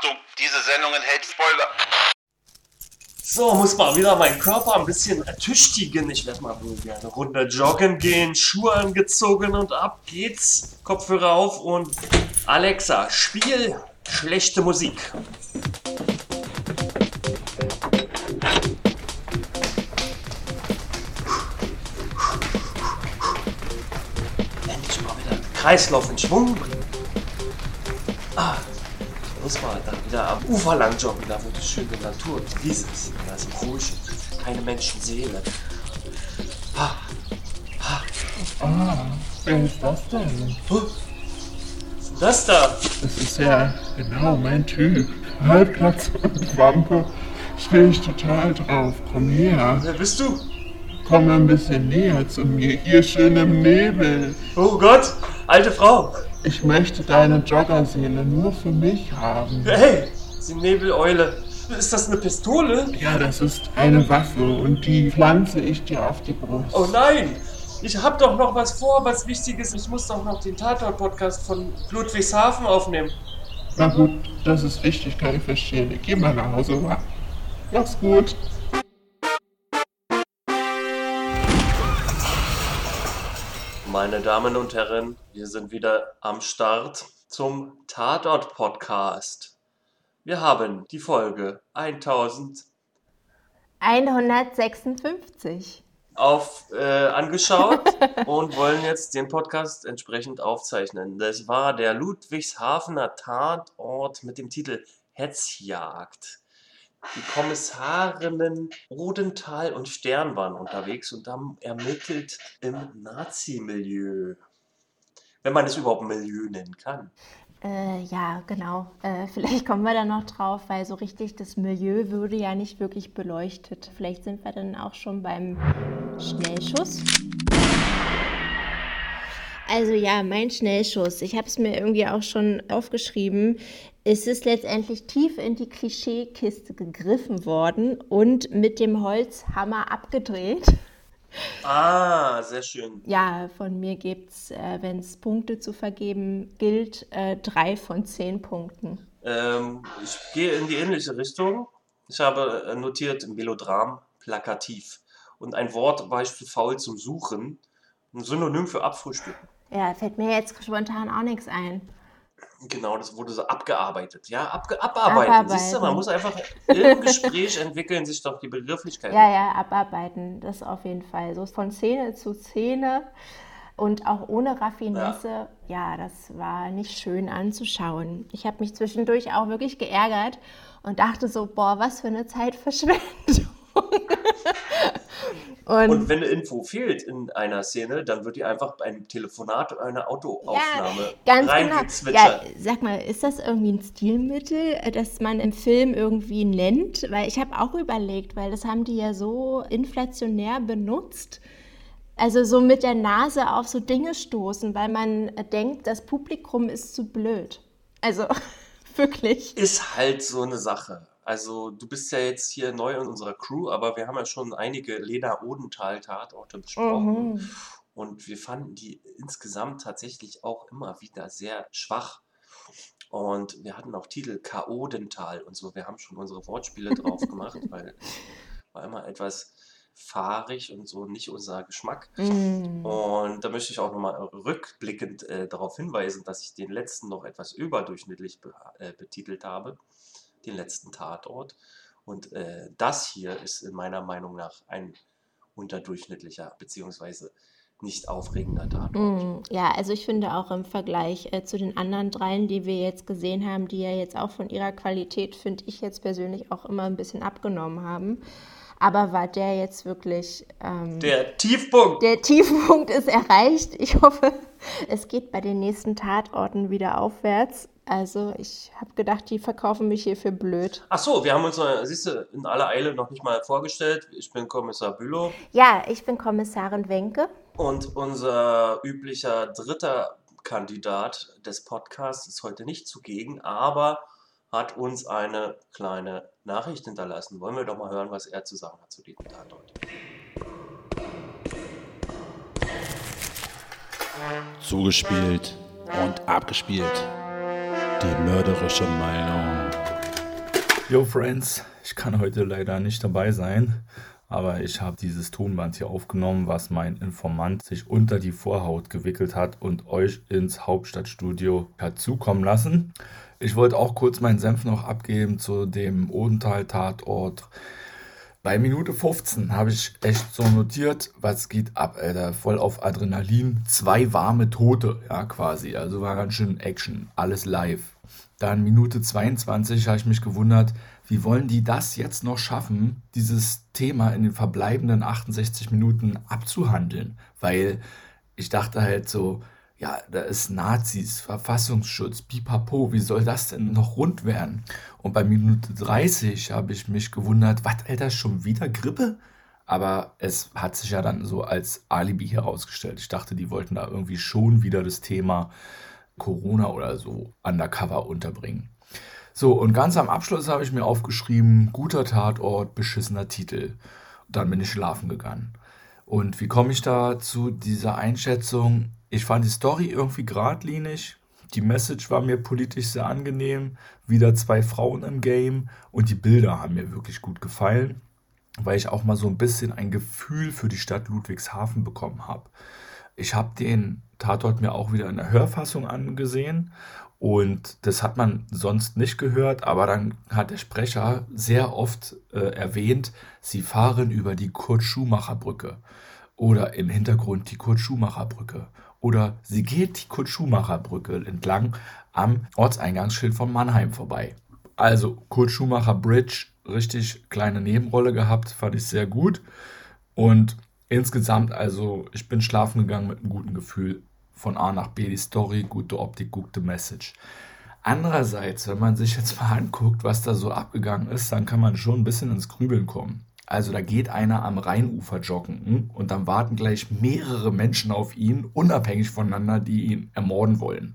Achtung, diese Sendung enthält Spoiler. So, muss mal wieder meinen Körper ein bisschen ertüchtigen. Ich werde mal wohl gerne Runde joggen gehen, Schuhe angezogen und ab geht's. Kopfhörer auf und Alexa, spiel schlechte Musik. Endlich mal wieder Kreislauf in Schwung bringen. Ah, muss mal dann wieder am Ufer lang joggen, da wo die schöne Natur und die Wiese ist. Da ist ruhig, keine Menschenseele. Ah, Ah, wer ist das denn? oh, was ist denn das da? Das ist ja genau mein Typ. Halbplatz und Wampe. Stehe ich total drauf. Komm her. Wer bist du? Komm ein bisschen näher zu mir. Hier schön im Nebel. Oh Gott, alte Frau. Ich möchte deine Joggerseele nur für mich haben. Hey, die Nebeleule. Ist das eine Pistole? Ja, das ist eine Waffe und die pflanze ich dir auf die Brust. Oh nein! Ich hab doch noch was vor, was Wichtiges. Ich muss doch noch den Tatort-Podcast von Ludwigshafen aufnehmen. Na gut, das ist wichtig, kann ich verstehen. Ich geh mal nach Hause, wa? Mach's gut. Meine Damen und Herren, wir sind wieder am Start zum Tatort-Podcast. Wir haben die Folge 1000 156. auf, äh, angeschaut und wollen jetzt den Podcast entsprechend aufzeichnen. Das war der Ludwigshafener Tatort mit dem Titel Hetzjagd. Die Kommissarinnen Odenthal und Stern waren unterwegs und haben ermittelt im Nazi-Milieu. Wenn man es überhaupt Milieu nennen kann. Äh, ja, genau. Äh, vielleicht kommen wir da noch drauf, weil so richtig das Milieu würde ja nicht wirklich beleuchtet. Vielleicht sind wir dann auch schon beim Schnellschuss. Also ja, mein Schnellschuss. Ich habe es mir irgendwie auch schon aufgeschrieben. Es ist letztendlich tief in die Klischeekiste gegriffen worden und mit dem Holzhammer abgedreht. Ah, sehr schön. Ja, von mir gibt es, äh, wenn es Punkte zu vergeben gilt, äh, drei von zehn Punkten. Ähm, ich gehe in die ähnliche Richtung. Ich habe äh, notiert Melodram, plakativ. Und ein Wort war ich zu faul zum Suchen. Ein Synonym für Abfrühstücken. Ja, fällt mir jetzt spontan auch nichts ein. Genau, das wurde so abgearbeitet. Ja, abge abarbeiten. Abarbeiten. Siehst du, man muss einfach im Gespräch entwickeln sich doch die Begrifflichkeiten. Ja, ja, abarbeiten, das auf jeden Fall. So von Szene zu Szene und auch ohne Raffinesse, ja, das war nicht schön anzuschauen. Ich habe mich zwischendurch auch wirklich geärgert und dachte so, boah, was für eine Zeitverschwendung. Und, Und wenn eine Info fehlt in einer Szene, dann wird die einfach beim Telefonat oder einer Autoaufnahme Ganz genau. Ja, sag mal, ist das irgendwie ein Stilmittel, das man im Film irgendwie nennt? Weil ich habe auch überlegt, weil das haben die ja so inflationär benutzt. Also so mit der Nase auf so Dinge stoßen, weil man denkt, das Publikum ist zu blöd. Also wirklich. Ist halt so eine Sache. Also, du bist ja jetzt hier neu in unserer Crew, aber wir haben ja schon einige Lena Odenthal-Tatorte besprochen. Mhm. Und wir fanden die insgesamt tatsächlich auch immer wieder sehr schwach. Und wir hatten auch Titel K.O.dental und so. Wir haben schon unsere Wortspiele drauf gemacht, weil war immer etwas fahrig und so nicht unser Geschmack. Mm. Und da möchte ich auch nochmal rückblickend äh, darauf hinweisen, dass ich den letzten noch etwas überdurchschnittlich be äh, betitelt habe, den letzten Tatort. Und äh, das hier ist in meiner Meinung nach ein unterdurchschnittlicher beziehungsweise nicht aufregender Tatort. Mm, Ja, also ich finde auch im Vergleich äh, zu den anderen dreien, die wir jetzt gesehen haben, die ja jetzt auch von ihrer Qualität, finde ich jetzt persönlich auch immer ein bisschen abgenommen haben. Aber war der jetzt wirklich, ähm, Der Tiefpunkt! der Tiefpunkt ist erreicht. Ich hoffe, es geht bei den nächsten Tatorten wieder aufwärts. Also ich habe gedacht, die verkaufen mich hier für blöd. Ach so, wir haben uns, äh, siehst du, in aller Eile noch nicht mal vorgestellt. Ich bin Kommissar Bülow Ja, ich bin Kommissarin Wenke. und unser üblicher dritter Kandidat des Podcasts ist heute nicht zugegen, aber hat uns eine kleine Nachricht hinterlassen. Wollen wir doch mal hören, was er zu sagen hat zu diesem Tatort. Zugespielt und abgespielt. Die mörderische Meinung. Yo, Friends, ich kann heute leider nicht dabei sein, aber ich habe dieses Tonband hier aufgenommen, was mein Informant sich unter die Vorhaut gewickelt hat und euch ins Hauptstadtstudio hat zukommen lassen. Ich wollte auch kurz meinen Senf noch abgeben zu dem Odenthal-Tatort. Bei Minute 15 habe ich echt so notiert, was geht ab, Alter. Voll auf Adrenalin. Zwei warme Tote, ja, quasi. Also war ganz schön Action. Alles live. Dann Minute 22 habe ich mich gewundert, wie wollen die das jetzt noch schaffen, dieses Thema in den verbleibenden 68 Minuten abzuhandeln? Weil ich dachte halt so, ja, da ist Nazis, Verfassungsschutz, pipapo, wie soll das denn noch rund werden? Und bei Minute 30 habe ich mich gewundert, was, Alter, schon wieder Grippe? Aber es hat sich ja dann so als Alibi herausgestellt. Ich dachte, die wollten da irgendwie schon wieder das Thema Corona oder so undercover unterbringen. So, und ganz am Abschluss habe ich mir aufgeschrieben, guter Tatort, beschissener Titel. Dann bin ich schlafen gegangen. Und wie komme ich da zu dieser Einschätzung? Ich fand die Story irgendwie geradlinig. Die Message war mir politisch sehr angenehm. Wieder zwei Frauen im Game. Und die Bilder haben mir wirklich gut gefallen, weil ich auch mal so ein bisschen ein Gefühl für die Stadt Ludwigshafen bekommen habe. Ich habe den Tatort mir auch wieder in der Hörfassung angesehen und das hat man sonst nicht gehört, aber dann hat der Sprecher sehr oft äh, erwähnt, sie fahren über die Kurt-Schumacher-Brücke oder im Hintergrund die Kurt-Schumacher-Brücke oder sie geht die Kurt-Schumacher-Brücke entlang am Ortseingangsschild von Mannheim vorbei. Also Kurt-Schumacher Bridge, richtig kleine Nebenrolle gehabt, fand ich sehr gut und insgesamt also ich bin schlafen gegangen mit einem guten Gefühl von A nach B die Story, gute Optik, gute Message. Andererseits, wenn man sich jetzt mal anguckt, was da so abgegangen ist, dann kann man schon ein bisschen ins Grübeln kommen. Also da geht einer am Rheinufer joggen hm, und dann warten gleich mehrere Menschen auf ihn, unabhängig voneinander, die ihn ermorden wollen.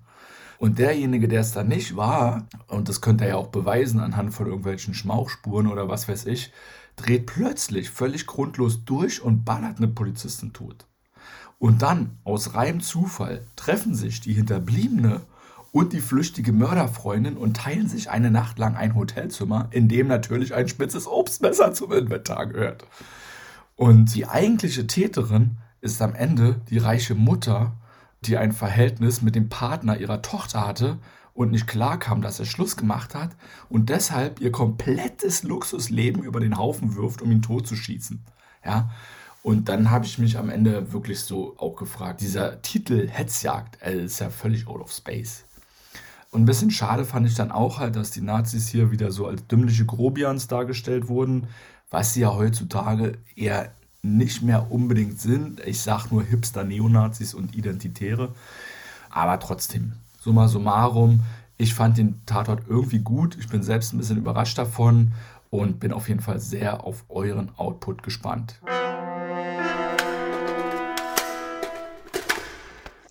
Und derjenige, der es dann nicht war, und das könnte er ja auch beweisen anhand von irgendwelchen Schmauchspuren oder was weiß ich, dreht plötzlich völlig grundlos durch und ballert eine Polizistin tot. Und dann, aus reinem Zufall, treffen sich die Hinterbliebene und die flüchtige Mörderfreundin und teilen sich eine Nacht lang ein Hotelzimmer, in dem natürlich ein spitzes Obstmesser zum Inventar gehört. Und die eigentliche Täterin ist am Ende die reiche Mutter, die ein Verhältnis mit dem Partner ihrer Tochter hatte und nicht klarkam, dass er Schluss gemacht hat und deshalb ihr komplettes Luxusleben über den Haufen wirft, um ihn totzuschießen. Ja, und dann habe ich mich am Ende wirklich so auch gefragt, dieser Titel Hetzjagd äh, ist ja völlig out of space. Und ein bisschen schade fand ich dann auch halt, dass die Nazis hier wieder so als dümmliche Grobians dargestellt wurden, was sie ja heutzutage eher nicht mehr unbedingt sind. Ich sage nur Hipster-Neonazis und Identitäre. Aber trotzdem, summa summarum, ich fand den Tatort irgendwie gut. Ich bin selbst ein bisschen überrascht davon und bin auf jeden Fall sehr auf euren Output gespannt.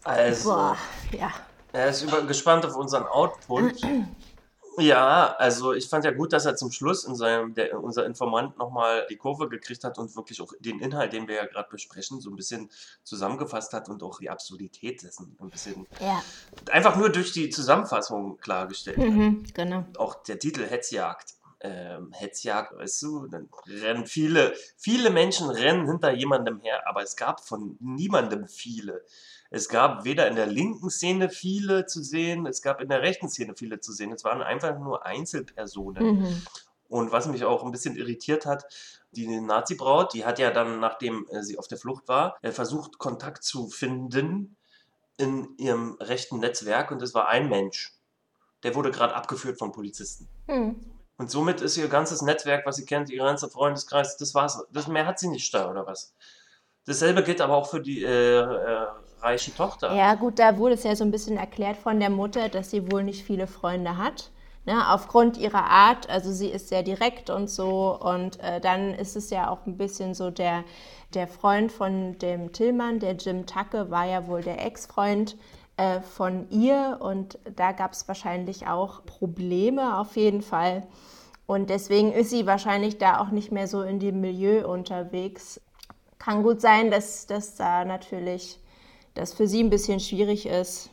Also, Boah, ja. Er ist über, gespannt auf unseren Output. Ja, also ich fand ja gut, dass er zum Schluss in seinem, der, unser Informant nochmal die Kurve gekriegt hat und wirklich auch den Inhalt, den wir ja gerade besprechen, so ein bisschen zusammengefasst hat und auch die Absurdität dessen ein bisschen Ja, einfach nur durch die Zusammenfassung klargestellt hat. mhm, genau. Auch der Titel Hetzjagd. Ähm, Hetzjagd, weißt du, dann rennen viele, viele Menschen rennen hinter jemandem her, aber es gab von niemandem viele. Es gab weder in der linken Szene viele zu sehen, es gab in der rechten Szene viele zu sehen. Es waren einfach nur Einzelpersonen. Mhm. Und was mich auch ein bisschen irritiert hat, die Nazi-Braut, die hat ja dann, nachdem äh, sie auf der Flucht war, äh, versucht, Kontakt zu finden in ihrem rechten Netzwerk und es war ein Mensch. Der wurde gerade abgeführt von Polizisten. Mhm. Und somit ist ihr ganzes Netzwerk, was sie kennt, ihr ganzer Freundeskreis, das war's. Das, mehr hat sie nicht da, oder was? Dasselbe gilt aber auch für die äh, äh, reiche Tochter. Ja, gut, da wurde es ja so ein bisschen erklärt von der Mutter, dass sie wohl nicht viele Freunde hat. Ne, aufgrund ihrer Art, also sie ist sehr direkt und so. Und äh, dann ist es ja auch ein bisschen so, der, der Freund von dem Tillmann, der Jim Tacke, war ja wohl der Ex-Freund äh, von ihr. Und da gab es wahrscheinlich auch Probleme auf jeden Fall. Und deswegen ist sie wahrscheinlich da auch nicht mehr so in dem Milieu unterwegs. Kann gut sein, dass, dass da natürlich das für sie ein bisschen schwierig ist.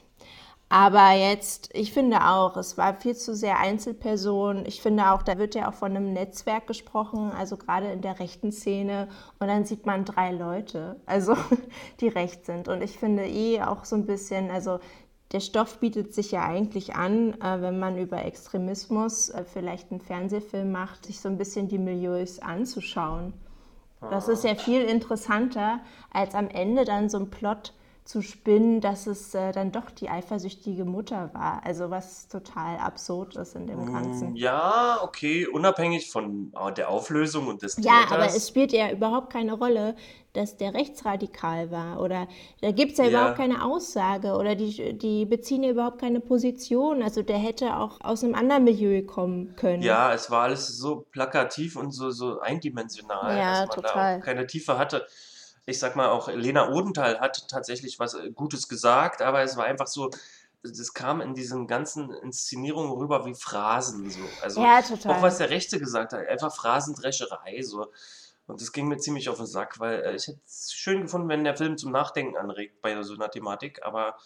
Aber jetzt, ich finde auch, es war viel zu sehr Einzelperson. Ich finde auch, da wird ja auch von einem Netzwerk gesprochen, also gerade in der rechten Szene. Und dann sieht man drei Leute, also die recht sind. Und ich finde eh auch so ein bisschen, also der Stoff bietet sich ja eigentlich an, äh, wenn man über Extremismus äh, vielleicht einen Fernsehfilm macht, sich so ein bisschen die Milieus anzuschauen. Das ist ja viel interessanter, als am Ende dann so ein Plot zu spinnen, dass es äh, dann doch die eifersüchtige Mutter war. Also was total absurd ist in dem Ganzen. Mm, Ja, okay, unabhängig von äh, der Auflösung und des Ja, aber Täters. es spielt ja überhaupt keine Rolle, dass der rechtsradikal war. Oder da gibt es ja, Ja. überhaupt keine Aussage oder die, die beziehen ja überhaupt keine Position. Also der hätte auch aus einem anderen Milieu kommen können. Ja, es war alles so plakativ und so, so eindimensional, Ja, dass man total. da auch keine Tiefe hatte. Ich sag mal, auch Lena Odenthal hat tatsächlich was äh, Gutes gesagt, aber es war einfach so, das kam in diesen ganzen Inszenierungen rüber wie Phrasen. So. Also Ja, total. auch was der Rechte gesagt hat, einfach Phrasendrescherei. So. Und das ging mir ziemlich auf den Sack, weil äh, ich hätte es schön gefunden, wenn der Film zum Nachdenken anregt bei so einer Thematik, aber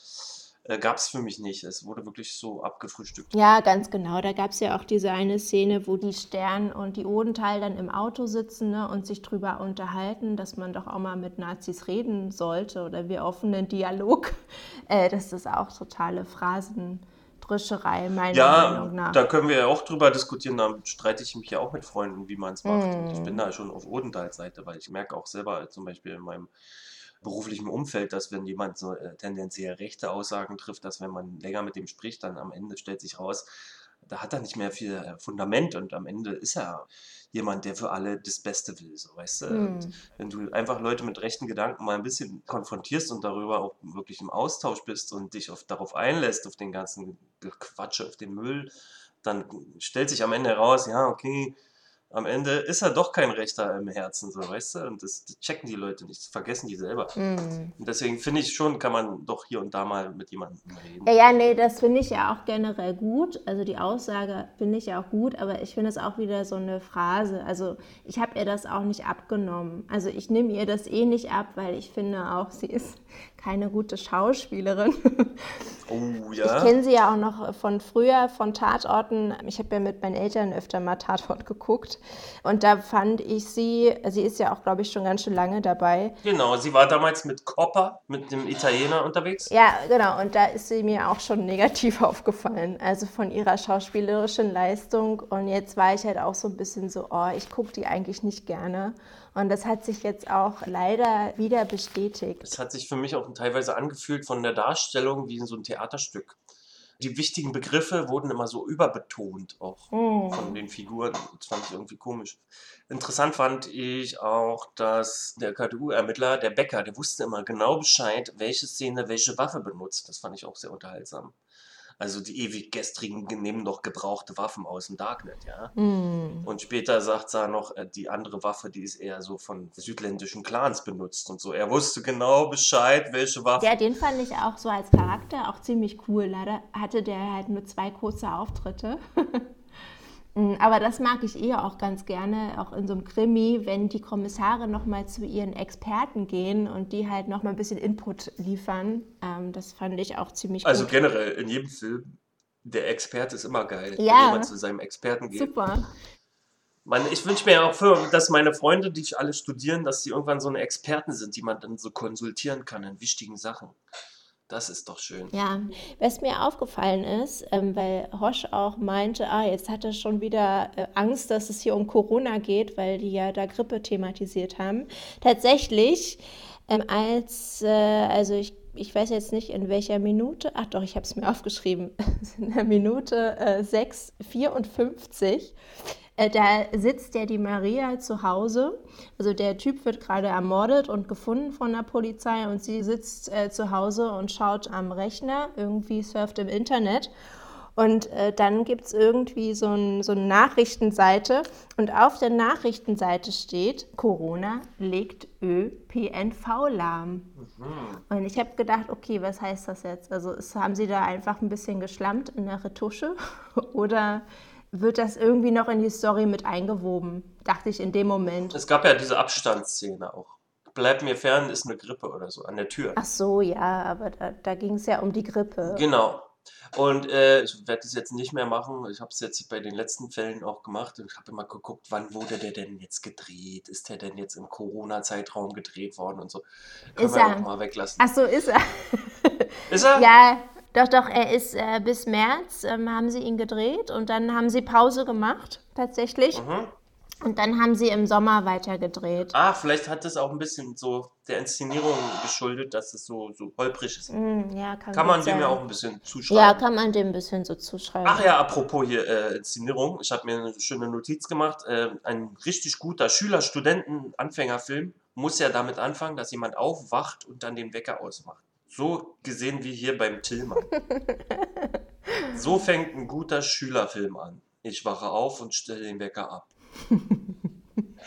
äh, gab es für mich nicht. Es wurde wirklich so abgefrühstückt. Ja, ganz genau. Da gab es ja auch diese eine Szene, wo die Stern und die Odenthal dann im Auto sitzen ne, und sich drüber unterhalten, dass man doch auch mal mit Nazis reden sollte oder wir offenen Dialog. Äh, das ist auch totale Phrasendrischerei, meiner Ja, Meinung nach. da können wir ja auch drüber diskutieren. Da streite ich mich ja auch mit Freunden, wie man es macht. Und ich Mm. bin da schon auf Odentals Seite, weil ich merke auch selber zum Beispiel in meinem beruflichen Umfeld, dass wenn jemand so äh, tendenziell rechte Aussagen trifft, dass wenn man länger mit dem spricht, dann am Ende stellt sich raus, da hat er nicht mehr viel äh, Fundament und am Ende ist er jemand, der für alle das Beste will, so weißt du. Hm. Und wenn du einfach Leute mit rechten Gedanken mal ein bisschen konfrontierst und darüber auch wirklich im Austausch bist und dich auf, darauf einlässt, auf den ganzen Quatsche, auf den Müll, dann stellt sich am Ende heraus, ja, okay, am Ende ist er doch kein Rechter im Herzen, so, weißt du? Und das, das checken die Leute nicht, das vergessen die selber. Hm. Und deswegen finde ich schon, kann man doch hier und da mal mit jemandem reden. Ja, ja, nee, das finde ich ja auch generell gut. Also die Aussage finde ich ja auch gut, aber ich finde es auch wieder so eine Phrase. Also ich habe ihr das auch nicht abgenommen. Also ich nehme ihr das eh nicht ab, weil ich finde auch, sie ist keine gute Schauspielerin. Oh Ich ja. kenne sie ja auch noch von früher, von Tatorten. Ich habe ja mit meinen Eltern öfter mal Tatort geguckt. Und da fand ich sie, sie ist ja auch, glaube ich, schon ganz schön lange dabei. Genau, sie war damals mit Coppa, mit dem Italiener unterwegs. Ja, genau. Und da ist sie mir auch schon negativ aufgefallen. Also von ihrer schauspielerischen Leistung. Und jetzt war ich halt auch so ein bisschen so, oh, ich gucke die eigentlich nicht gerne. Und das hat sich jetzt auch leider wieder bestätigt. Es hat sich für mich auch teilweise angefühlt von der Darstellung wie in so ein Theaterstück. Die wichtigen Begriffe wurden immer so überbetont auch Hm. von den Figuren. Das fand ich irgendwie komisch. Interessant fand ich auch, dass der KDU-Ermittler, der Becker, der wusste immer genau Bescheid, welche Szene welche Waffe benutzt. Das fand ich auch sehr unterhaltsam. Also die ewig gestrigen nehmen noch gebrauchte Waffen aus dem Darknet, ja. Hm. Und später sagt er noch, äh, die andere Waffe, die ist eher so von südländischen Clans benutzt und so. Er wusste genau Bescheid, welche Waffe. Ja, den fand ich auch so als Charakter auch ziemlich cool. Leider hatte der halt nur zwei kurze Auftritte. Mm, Aber das mag ich eher auch ganz gerne, auch in so einem Krimi, wenn die Kommissare nochmal zu ihren Experten gehen und die halt nochmal ein bisschen Input liefern. Ähm, das fand ich auch ziemlich Also gut. generell in jedem Film, der Experte ist immer geil, wenn Ja. jemand zu seinem Experten geht. Super. Man, ich wünsche mir auch, für, dass meine Freunde, die alle studieren, dass sie irgendwann so eine Experten sind, die man dann so konsultieren kann in wichtigen Sachen. Das ist doch schön. Ja, was mir aufgefallen ist, ähm, weil Hosch auch meinte, ah, jetzt hat er schon wieder äh, Angst, dass es hier um Corona geht, weil die ja da Grippe thematisiert haben. Tatsächlich, ähm, als, äh, also ich, ich weiß jetzt nicht in welcher Minute, ach doch, ich habe es mir aufgeschrieben, in der Minute äh, 6,54. Äh, da sitzt ja die Maria zu Hause. Also der Typ wird gerade ermordet und gefunden von der Polizei und sie sitzt äh, zu Hause und schaut am Rechner, irgendwie surft im Internet. Und äh, dann gibt es irgendwie so, ein, so eine Nachrichtenseite und auf der Nachrichtenseite steht, Corona legt ÖPNV lahm. Und ich habe gedacht, okay, was heißt das jetzt? Also ist, haben sie da einfach ein bisschen geschlammt in der Retusche oder wird das irgendwie noch in die Story mit eingewoben? Dachte ich in dem Moment. Es gab ja diese Abstandsszene auch. Bleib mir fern ist eine Grippe oder so an der Tür. Ach so, ja, aber da, da ging es ja um die Grippe. Genau. Und äh, ich werde das jetzt nicht mehr machen. Ich habe es jetzt bei den letzten Fällen auch gemacht. Ich habe immer geguckt, wann wurde der denn jetzt gedreht? Ist der denn jetzt im Corona-Zeitraum gedreht worden und so? Können Ist wir er. auch mal weglassen. Ach so, ist er. Ist er? Ja, doch, doch, er ist äh, bis März, ähm, haben sie ihn gedreht und dann haben sie Pause gemacht, tatsächlich. Mhm. Und dann haben sie im Sommer weiter gedreht. Ah, vielleicht hat das auch ein bisschen so der Inszenierung geschuldet, dass es so, so holprig ist. Hm, ja, kann, Kann man dem sein. ja auch ein bisschen Ja, zuschreiben. kann man dem ein bisschen so zuschreiben. Ach ja, apropos hier äh, Inszenierung. Ich habe mir eine schöne Notiz gemacht. Äh, ein richtig guter Schüler-Studenten-Anfängerfilm muss ja damit anfangen, dass jemand aufwacht und dann den Wecker ausmacht. So gesehen wie hier beim Tillmann. so fängt ein guter Schülerfilm an. Ich wache auf und stelle den Wecker ab.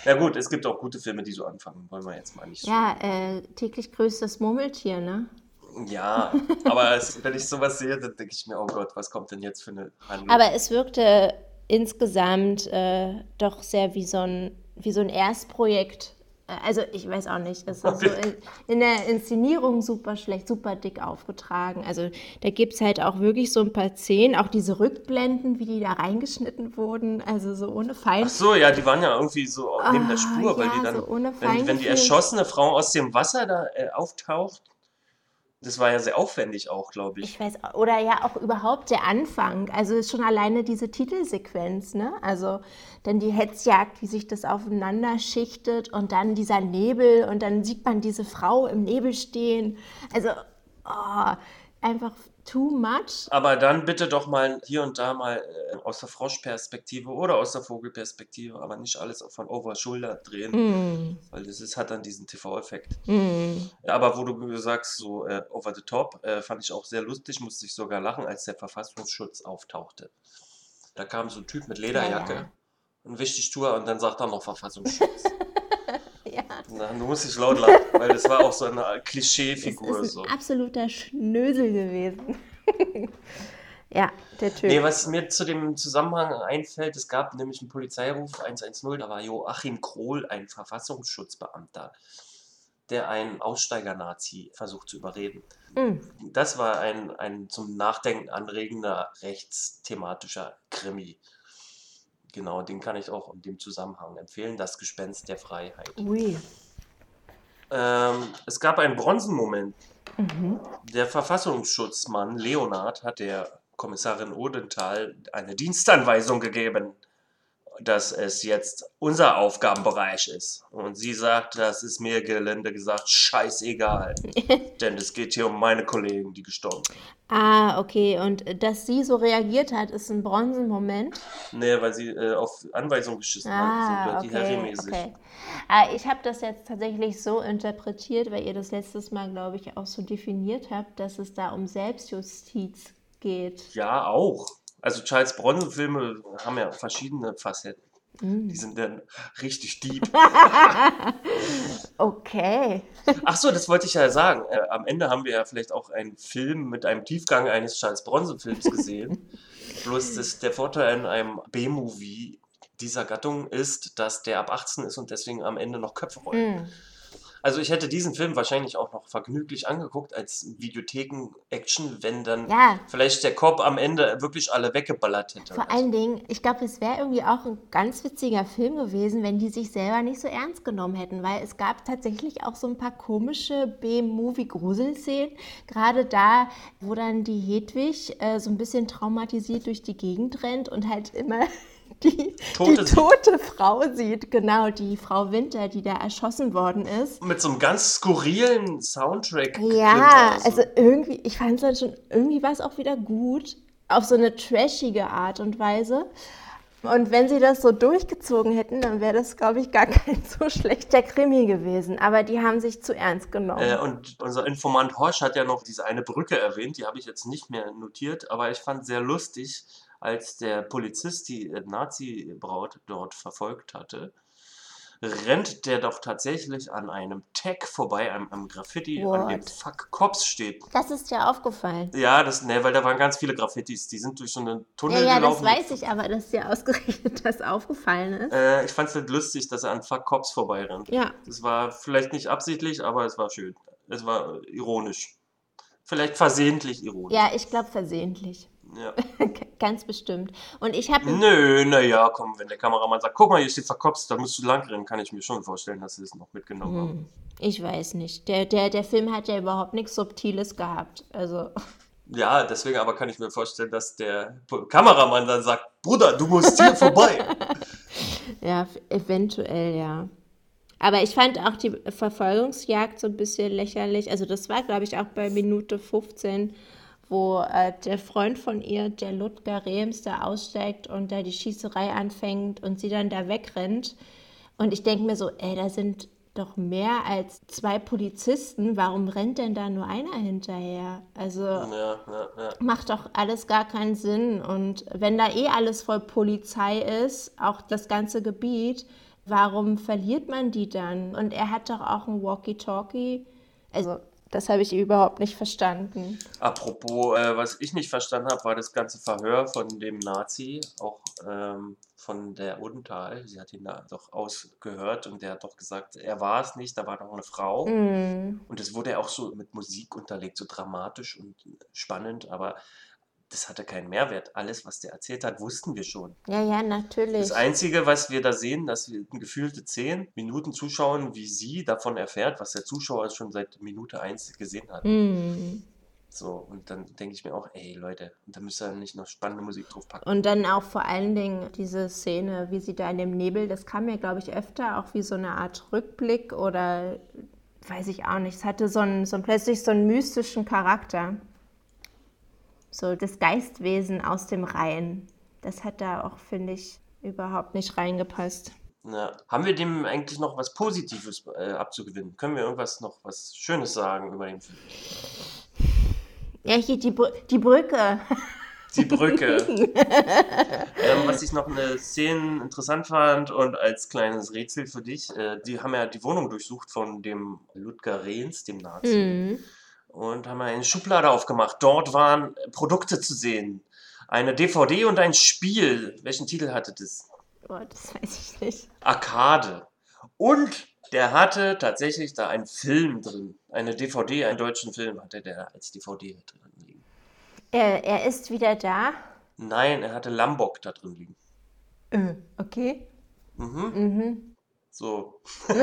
Ja gut, es gibt auch gute Filme, die so anfangen. Wollen wir jetzt mal nicht so. Ja, äh, täglich grüßt das Murmeltier, ne? Ja, aber es, wenn ich sowas sehe, dann denke ich mir, oh Gott, was kommt denn jetzt für eine Handlung? Aber es wirkte insgesamt äh, doch sehr wie so ein, wie so ein Erstprojekt. Also ich weiß auch nicht, es ist so in, in der Inszenierung super schlecht, super dick aufgetragen. Also da gibt es halt auch wirklich so ein paar Szenen, auch diese Rückblenden, wie die da reingeschnitten wurden, also so ohne Fein. Ach so, ja, die waren ja irgendwie so neben der Ah, Spur, weil ja, die dann, so ohne wenn, wenn die erschossene Frau aus dem Wasser da äh, auftaucht, das war ja sehr aufwendig auch, glaube ich. Ich weiß, oder ja auch überhaupt der Anfang. Also schon alleine diese Titelsequenz, ne? Also dann die Hetzjagd, wie sich das aufeinander schichtet und dann dieser Nebel und dann sieht man diese Frau im Nebel stehen. Also oh, einfach too much. Aber dann bitte doch mal hier und da mal äh, aus der Froschperspektive oder aus der Vogelperspektive, aber nicht alles von over Schulter drehen, Mm, weil das ist, hat dann diesen TV-Effekt. mm. Ja, aber wo du sagst, so äh, over the top, äh, fand ich auch sehr lustig, musste ich sogar lachen, als der Verfassungsschutz auftauchte. Da kam so ein Typ mit Lederjacke, Ja, ja. ein Wichtigtour und dann sagt er noch Verfassungsschutz. Na, du musst dich laut lachen, weil das war auch so eine Das Klischeefigur. ist So. ein absoluter Schnösel gewesen. ja, der Typ. Nee, was mir zu dem Zusammenhang einfällt, es gab nämlich einen Polizeiruf 110, da war Joachim Krohl, ein Verfassungsschutzbeamter, der einen Aussteiger-Nazi versucht zu überreden. Mm. Das war ein, ein zum Nachdenken anregender rechtsthematischer Krimi. Genau, den kann ich auch in dem Zusammenhang empfehlen, das Gespenst der Freiheit. Ui. Ähm, es gab einen Bronzenmoment. Mhm. Der Verfassungsschutzmann Leonard hat der Kommissarin Odenthal eine Dienstanweisung gegeben, dass es jetzt unser Aufgabenbereich ist. Und sie sagt, das ist mir gelinde gesagt scheißegal. Denn es geht hier um meine Kollegen, die gestorben sind. Ah, okay. Und dass sie so reagiert hat, ist ein Bronzenmoment. Nee, weil sie äh, auf Anweisung geschissen Ah, hat, so Dirty okay, Harry-mäßig. okay. Ah, ich habe das jetzt tatsächlich so interpretiert, weil ihr das letztes Mal, glaube ich, auch so definiert habt, dass es da um Selbstjustiz geht. Ja, auch. Also Charles Bronson-Filme haben ja verschiedene Facetten. Mm. Die sind dann richtig deep. Okay. Ach so, das wollte ich ja sagen. Äh, am Ende haben wir ja vielleicht auch einen Film mit einem Tiefgang eines Charles Bronson-Films gesehen. Bloß das, der Vorteil in einem B-Movie dieser Gattung ist, dass der ab 18 ist und deswegen am Ende noch Köpfe rollen. Mm. Also ich hätte diesen Film wahrscheinlich auch noch vergnüglich angeguckt als Videotheken-Action, wenn dann Ja. vielleicht der Cop am Ende wirklich alle weggeballert hätte. Vor allen Dingen, ich glaube, es wäre irgendwie auch ein ganz witziger Film gewesen, wenn die sich selber nicht so ernst genommen hätten, weil es gab tatsächlich auch so ein paar komische B-Movie-Gruselszenen. Gerade da, wo dann die Hedwig äh, so ein bisschen traumatisiert durch die Gegend rennt und halt immer die Tote die tote Frau sieht. Genau, die Frau Winter, die da erschossen worden ist. Mit so einem ganz skurrilen Soundtrack. Ja, drunter, also irgendwie, ich fand es dann schon, irgendwie war es auch wieder gut, auf so eine trashige Art und Weise. Und wenn sie das so durchgezogen hätten, dann wäre das, glaube ich, gar kein so schlechter Krimi gewesen. Aber die haben sich zu ernst genommen. Äh, und unser Informant Horsch hat ja noch diese eine Brücke erwähnt, die habe ich jetzt nicht mehr notiert, aber ich fand sehr lustig, als der Polizist die äh, Nazi-Braut dort verfolgt hatte, rennt der doch tatsächlich an einem Tag vorbei, einem, einem Graffiti, an dem What? Fuck Cops steht. das ist ja aufgefallen. Ja, das, ne, weil da waren ganz viele Graffitis, die sind durch so einen Ja, Tunnel ja, das gelaufen. weiß ich, aber dass dir ausgerechnet das aufgefallen ist. Äh, ich fand es halt lustig, dass er an Fuck Cops vorbeirennt. Ja, Das war vielleicht nicht absichtlich, aber es war schön. Es war ironisch. Vielleicht versehentlich ironisch. Ja, ich glaube versehentlich. Ja. Ganz bestimmt. Und ich habe Nö, naja, komm, wenn der Kameramann sagt, guck mal, hier steht verkopst, da musst du lang rennen, kann ich mir schon vorstellen, dass sie es noch mitgenommen haben. Hm, ich weiß nicht. Der, der, der Film hat ja überhaupt nichts Subtiles gehabt. Also, Ja, deswegen aber kann ich mir vorstellen, dass der Kameramann dann sagt, Bruder, du musst hier vorbei. ja, eventuell, ja. Aber ich fand auch die Verfolgungsjagd so ein bisschen lächerlich. Also, das war, glaube ich, auch bei Minute 15, wo äh, der Freund von ihr, der Ludger Rems, da aussteigt und da die Schießerei anfängt und sie dann da wegrennt. Und ich denke mir so, ey, da sind doch mehr als zwei Polizisten. Warum rennt denn da nur einer hinterher? Also Ja, ja, ja. macht doch alles gar keinen Sinn. Und wenn da eh alles voll Polizei ist, auch das ganze Gebiet, warum verliert man die dann? Und er hat doch auch ein Walkie-Talkie. Also, das habe ich überhaupt nicht verstanden. Apropos, äh, was ich nicht verstanden habe, war das ganze Verhör von dem Nazi, auch ähm, von der Odenthal. Sie hat ihn da doch ausgehört und der hat doch gesagt, er war es nicht, da war noch eine Frau. Mm. Und es wurde ja auch so mit Musik unterlegt, so dramatisch und spannend, aber das hatte keinen Mehrwert. Alles, was der erzählt hat, wussten wir schon. Ja, ja, natürlich. Das Einzige, was wir da sehen, dass wir gefühlte zehn Minuten zuschauen, wie sie davon erfährt, was der Zuschauer schon seit Minute eins gesehen hat. Mm. So, und dann denke ich mir auch, ey Leute, da müsst ihr nicht noch spannende Musik draufpacken. Und dann auch vor allen Dingen diese Szene, wie sie da in dem Nebel, das kam mir, glaube ich, öfter auch wie so eine Art Rückblick oder weiß ich auch nicht. Es hatte so einen, so einen, plötzlich so einen mystischen Charakter. So das Geistwesen aus dem Rhein. Das hat da auch, finde ich, überhaupt nicht reingepasst. Ja. Haben wir dem eigentlich noch was Positives äh, abzugewinnen? Können wir irgendwas noch was Schönes sagen über den Film? Ja, hier die, Br die Brücke. Die Brücke. ähm, was ich noch eine Szene interessant fand und als kleines Rätsel für dich, äh, die haben ja die Wohnung durchsucht von dem Ludger Rehns, dem Nazi, Mhm. Und haben eine Schublade aufgemacht. Dort waren Produkte zu sehen. Eine DVD und ein Spiel. Welchen Titel hatte das? Oh, das weiß ich nicht. Arcade. Und der hatte tatsächlich da einen Film drin. Eine DVD, einen deutschen Film hatte der als DVD drin liegen. Er, er ist wieder da. Nein, er hatte Lambok da drin liegen. Äh, okay. Mhm. Mhm. So.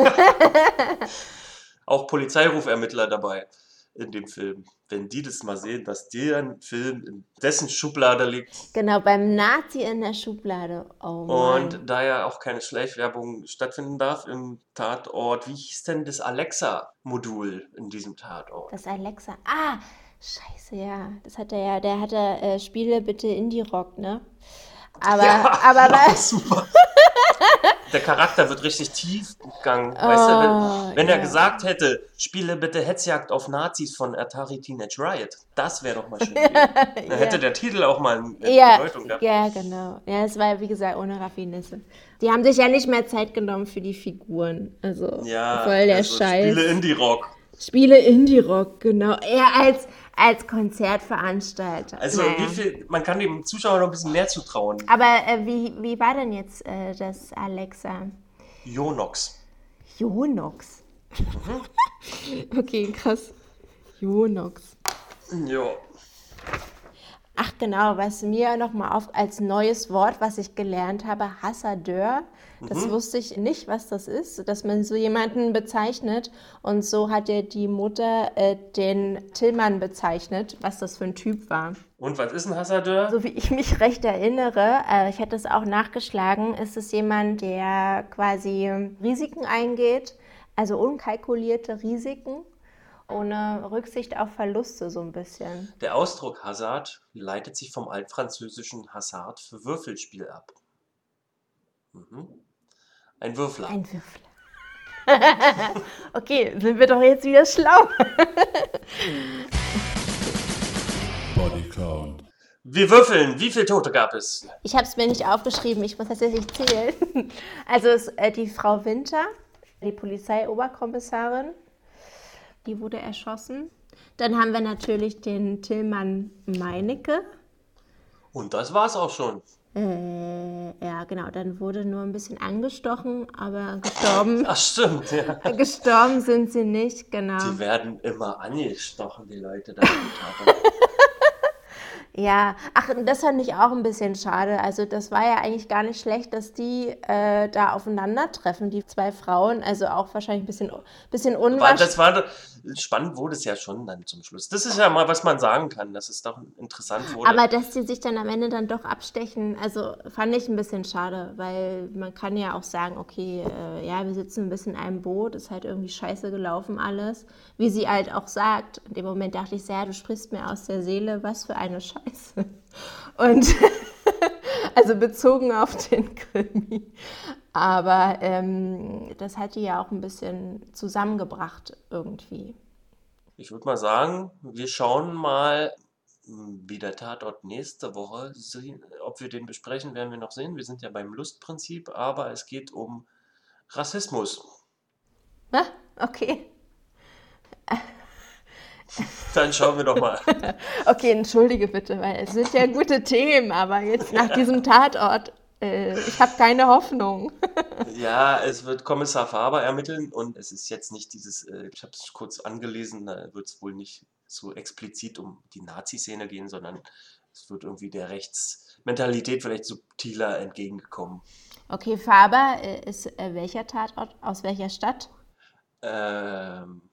Auch Polizeirufermittler dabei in dem Film. Wenn die das mal sehen, dass deren Film in dessen Schublade liegt Genau, beim Nazi in der Schublade. Oh Mann. und da ja auch keine Schleichwerbung stattfinden darf im Tatort, wie hieß denn das Alexa-Modul in diesem Tatort? Das Alexa. Ah, scheiße, ja. Das hat er ja. Der hatte äh, Spiele bitte Indie-Rock, ne? Aber, Ja, aber was? super. Der Charakter wird richtig tief gegangen. weißt du, wenn, wenn er Oh, ja. gesagt hätte, spiele bitte Hetzjagd auf Nazis von Atari Teenage Riot, das wäre doch mal schön. Dann hätte der Titel auch mal eine ja, Bedeutung gehabt. ja, genau. Ja, es war, wie gesagt, ohne Raffinesse. Die haben sich ja nicht mehr Zeit genommen für die Figuren. Also, Ja, voll der also Scheiß. Spiele Indie-Rock. Spiele Indie-Rock, genau. Er als, als Konzertveranstalter. Also Naja. wie viel, man kann dem Zuschauer noch ein bisschen mehr zutrauen. Aber äh, wie, wie war denn jetzt äh, das Alexa? Jonox. Jonox. Mhm. okay, krass. Jonox. Ja. Ach genau, was mir nochmal auf als neues Wort, was ich gelernt habe, Hassadeur. Das wusste ich nicht, was das ist, dass man so jemanden bezeichnet. Und so hat ja die Mutter äh, den Tillmann bezeichnet, was das für ein Typ war. Und was ist ein Hassadeur? So wie ich mich recht erinnere, äh, ich hatte es auch nachgeschlagen, ist es jemand, der quasi Risiken eingeht, also unkalkulierte Risiken, ohne Rücksicht auf Verluste so ein bisschen. Der Ausdruck Hazard leitet sich vom altfranzösischen Hazard für Würfelspiel ab. Mhm. Ein Würfler. Ein Würfler. okay, sind wir doch jetzt wieder schlau. Bodycount. Wir würfeln. Wie viele Tote gab es? Ich habe es mir nicht aufgeschrieben, ich muss tatsächlich zählen. Also es, äh, die Frau Winter, die Polizeioberkommissarin, die wurde erschossen. Dann haben wir natürlich den Tillmann Meinecke. Und das war's auch schon. Äh, ja, genau, dann wurde nur ein bisschen angestochen, aber gestorben, Ach stimmt, ja. gestorben sind sie nicht, genau. Die werden immer angestochen, die Leute da im. Ja, ach, das fand ich auch ein bisschen schade. Also das war ja eigentlich gar nicht schlecht, dass die äh, da aufeinandertreffen, die zwei Frauen. Also auch wahrscheinlich ein bisschen, bisschen unwahrscheinlich. das war spannend wurde es ja schon dann zum Schluss. Das ist ja mal, was man sagen kann, dass es doch interessant wurde. Aber dass die sich dann am Ende dann doch abstechen, also fand ich ein bisschen schade, weil man kann ja auch sagen, okay, äh, ja, wir sitzen ein bisschen in einem Boot, ist halt irgendwie scheiße gelaufen alles. Wie sie halt auch sagt, in dem Moment dachte ich, ja, du sprichst mir aus der Seele, was für eine Scheiße. Und also bezogen auf den Krimi. Aber ähm, das hat die ja auch ein bisschen zusammengebracht irgendwie. Ich würde mal sagen, wir schauen mal, wie der Tatort nächste Woche, ob wir den besprechen, werden wir noch sehen. Wir sind ja beim Lustprinzip, aber es geht um Rassismus. Ah, okay. Dann schauen wir doch mal. Okay, entschuldige bitte, weil es sind ja gute Themen, aber jetzt nach diesem Tatort, ich habe keine Hoffnung. Ja, es wird Kommissar Faber ermitteln und es ist jetzt nicht dieses, äh, ich habe es kurz angelesen, da wird es wohl nicht so explizit um die Nazi-Szene gehen, sondern es wird irgendwie der Rechtsmentalität vielleicht subtiler entgegengekommen. Okay, Faber äh, ist äh, welcher Tatort? Aus welcher Stadt? Ähm,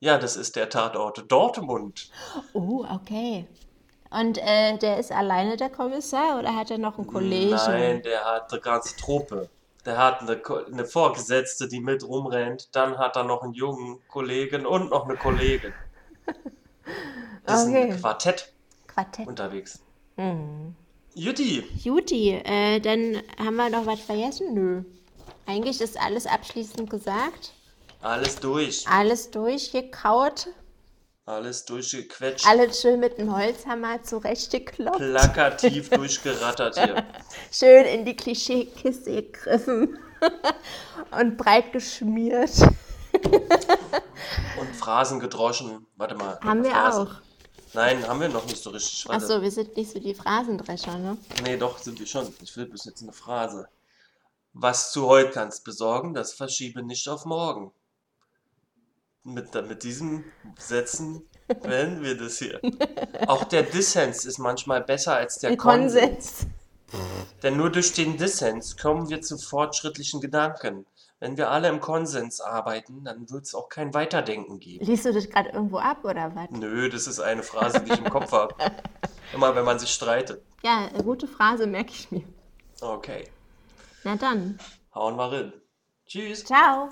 ja, das ist der Tatort Dortmund. Oh, okay. Und äh, der ist alleine der Kommissar oder hat er noch einen Kollegen? Nein, der hat eine ganze Truppe. Der hat eine, eine Vorgesetzte, die mit rumrennt. Dann hat er noch einen jungen Kollegen und noch eine Kollegin. Das ist Okay. ein Quartett Quartett. unterwegs. Hm. Jutti, Juti, äh, dann haben wir noch was vergessen? Nö. Eigentlich ist alles abschließend gesagt. alles durch. Alles durchgekaut. Alles durchgequetscht. Alles schön mit dem Holzhammer zurechtgeklopft. Plakativ durchgerattert hier. Schön in die Klischeekiste gegriffen. Und breit geschmiert. Und Phrasen gedroschen. Warte mal. Haben wir Phrasen. auch. Nein, haben wir noch nicht so richtig. Achso, wir sind nicht so die Phrasendrescher, ne? Nee, doch, sind wir schon. Ich will bis jetzt eine Phrase. Was du heute kannst besorgen, das verschiebe nicht auf morgen. Mit, mit diesen Sätzen beenden wir das hier. Auch der Dissens ist manchmal besser als der Der Konsens. Konsens. Denn nur durch den Dissens kommen wir zu fortschrittlichen Gedanken. Wenn wir alle im Konsens arbeiten, dann wird es auch kein Weiterdenken geben. Liest du das gerade irgendwo ab oder was? Nö, das ist eine Phrase, die ich im Kopf habe. Immer wenn man sich streitet. Ja, eine gute Phrase merke ich mir. Okay, Na dann. hauen wir rein. Tschüss. Ciao.